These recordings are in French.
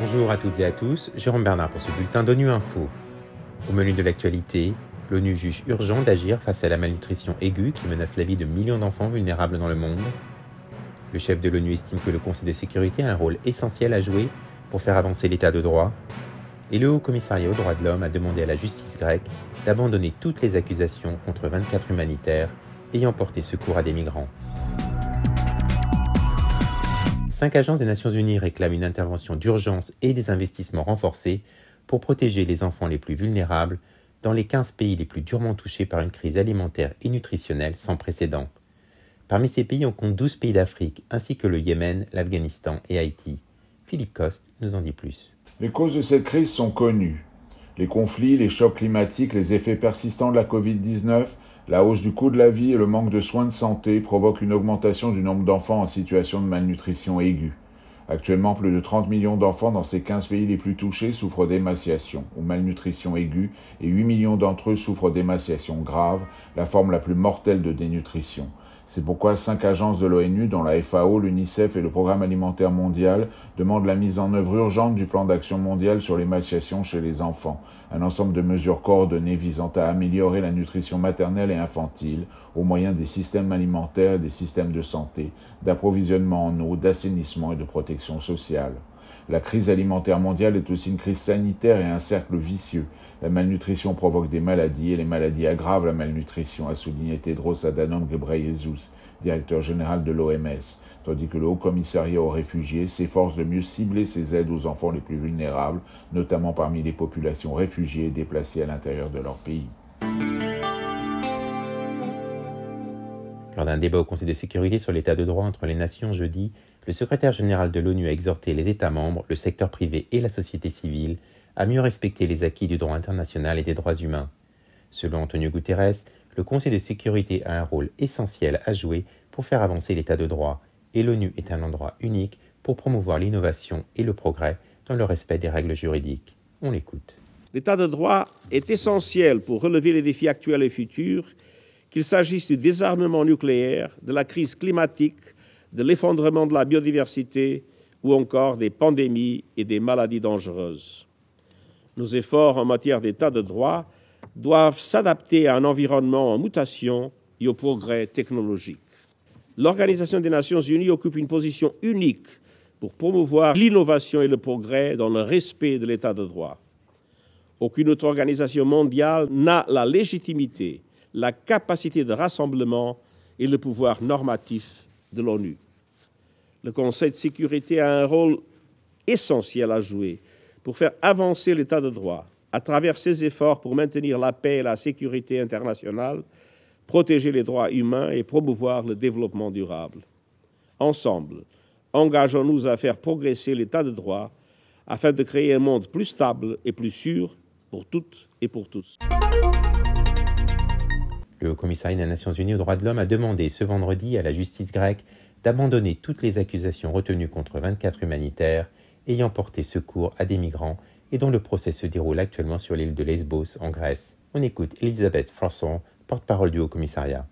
Bonjour à toutes et à tous, Jérôme Bernard pour ce bulletin d'ONU Info. Au menu de l'actualité, l'ONU juge urgent d'agir face à la malnutrition aiguë qui menace la vie de millions d'enfants vulnérables dans le monde. Le chef de l'ONU estime que le Conseil de sécurité a un rôle essentiel à jouer pour faire avancer l'état de droit. Et le Haut Commissariat aux droits de l'homme a demandé à la justice grecque d'abandonner toutes les accusations contre 24 humanitaires ayant porté secours à des migrants. Cinq agences des Nations Unies réclament une intervention d'urgence et des investissements renforcés pour protéger les enfants les plus vulnérables dans les 15 pays les plus durement touchés par une crise alimentaire et nutritionnelle sans précédent. Parmi ces pays, on compte 12 pays d'Afrique, ainsi que le Yémen, l'Afghanistan et Haïti. Philippe Coste nous en dit plus. Les causes de cette crise sont connues. Les conflits, les chocs climatiques, les effets persistants de la Covid-19, la hausse du coût de la vie et le manque de soins de santé provoquent une augmentation du nombre d'enfants en situation de malnutrition aiguë. Actuellement, plus de 30 millions d'enfants dans ces 15 pays les plus touchés souffrent d'émaciation ou malnutrition aiguë et 8 millions d'entre eux souffrent d'émaciation grave, la forme la plus mortelle de dénutrition. C'est pourquoi cinq agences de l'ONU, dont la FAO, l'UNICEF et le Programme alimentaire mondial, demandent la mise en œuvre urgente du plan d'action mondial sur l'émaciation chez les enfants, un ensemble de mesures coordonnées visant à améliorer la nutrition maternelle et infantile au moyen des systèmes alimentaires et des systèmes de santé, d'approvisionnement en eau, d'assainissement et de protection sociale. La crise alimentaire mondiale est aussi une crise sanitaire et un cercle vicieux. La malnutrition provoque des maladies et les maladies aggravent la malnutrition, a souligné Tedros Adhanom Ghebreyesus, directeur général de l'OMS, tandis que le Haut Commissariat aux réfugiés s'efforce de mieux cibler ses aides aux enfants les plus vulnérables, notamment parmi les populations réfugiées déplacées à l'intérieur de leur pays. Lors d'un débat au Conseil de sécurité sur l'état de droit entre les nations jeudi, le secrétaire général de l'ONU a exhorté les États membres, le secteur privé et la société civile à mieux respecter les acquis du droit international et des droits humains. Selon Antonio Guterres, le Conseil de sécurité a un rôle essentiel à jouer pour faire avancer l'état de droit, et l'ONU est un endroit unique pour promouvoir l'innovation et le progrès dans le respect des règles juridiques. On l'écoute. L'état de droit est essentiel pour relever les défis actuels et futurs, qu'il s'agisse du désarmement nucléaire, de la crise climatique, de l'effondrement de la biodiversité ou encore des pandémies et des maladies dangereuses. Nos efforts en matière d'état de droit doivent s'adapter à un environnement en mutation et au progrès technologique. L'Organisation des Nations Unies occupe une position unique pour promouvoir l'innovation et le progrès dans le respect de l'état de droit. Aucune autre organisation mondiale n'a la légitimité, la capacité de rassemblement et le pouvoir normatif de l'ONU le Conseil de sécurité a un rôle essentiel à jouer pour faire avancer l'état de droit à travers ses efforts pour maintenir la paix et la sécurité internationale, protéger les droits humains et promouvoir le développement durable. Ensemble, engageons-nous à faire progresser l'état de droit afin de créer un monde plus stable et plus sûr pour toutes et pour tous. Le commissariat des Nations Unies aux droits de l'homme a demandé ce vendredi à la justice grecque d'abandonner toutes les accusations retenues contre 24 humanitaires ayant porté secours à des migrants et dont le procès se déroule actuellement sur l'île de Lesbos en Grèce. On écoute Elisabeth Frasson, porte-parole du Haut Commissariat.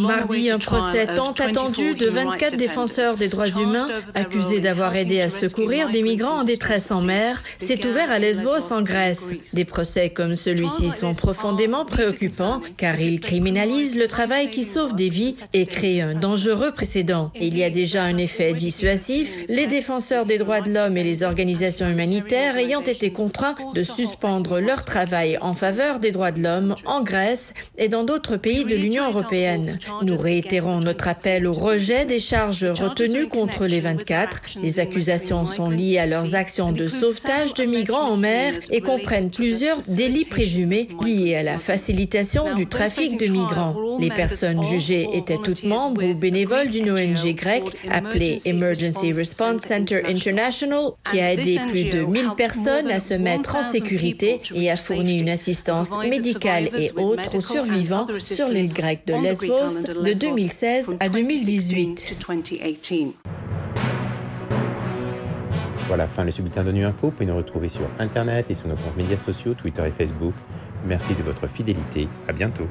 Mardi, un procès tant attendu de 24 défenseurs des droits humains accusés d'avoir aidé à secourir des migrants en détresse en mer s'est ouvert à Lesbos en Grèce. Des procès comme celui-ci sont profondément préoccupants car ils criminalisent le travail qui sauve des vies et créent un dangereux précédent. Il y a déjà un effet dissuasif, les défenseurs des droits de l'homme et les organisations humanitaires ayant été contraints de suspendre leur travail en faveur des droits de l'homme en Grèce et dans d'autres pays de l'Union européenne. Nous réitérons notre appel au rejet des charges retenues contre les 24. Les accusations sont liées à leurs actions de sauvetage de migrants en mer et comprennent plusieurs délits présumés liés à la facilitation du trafic de migrants. Les personnes jugées étaient toutes membres ou bénévoles d'une ONG grecque appelée Emergency Response Center International qui a aidé plus de 1000 personnes à se mettre en sécurité et a fourni une assistance médicale et autres aux survivants sur l'île grecque de Lesbos de 2016 à 2018. Voilà, fin de ce bulletin d'ONU Info. Vous pouvez nous retrouver sur Internet et sur nos comptes médias sociaux, Twitter et Facebook. Merci de votre fidélité. À bientôt.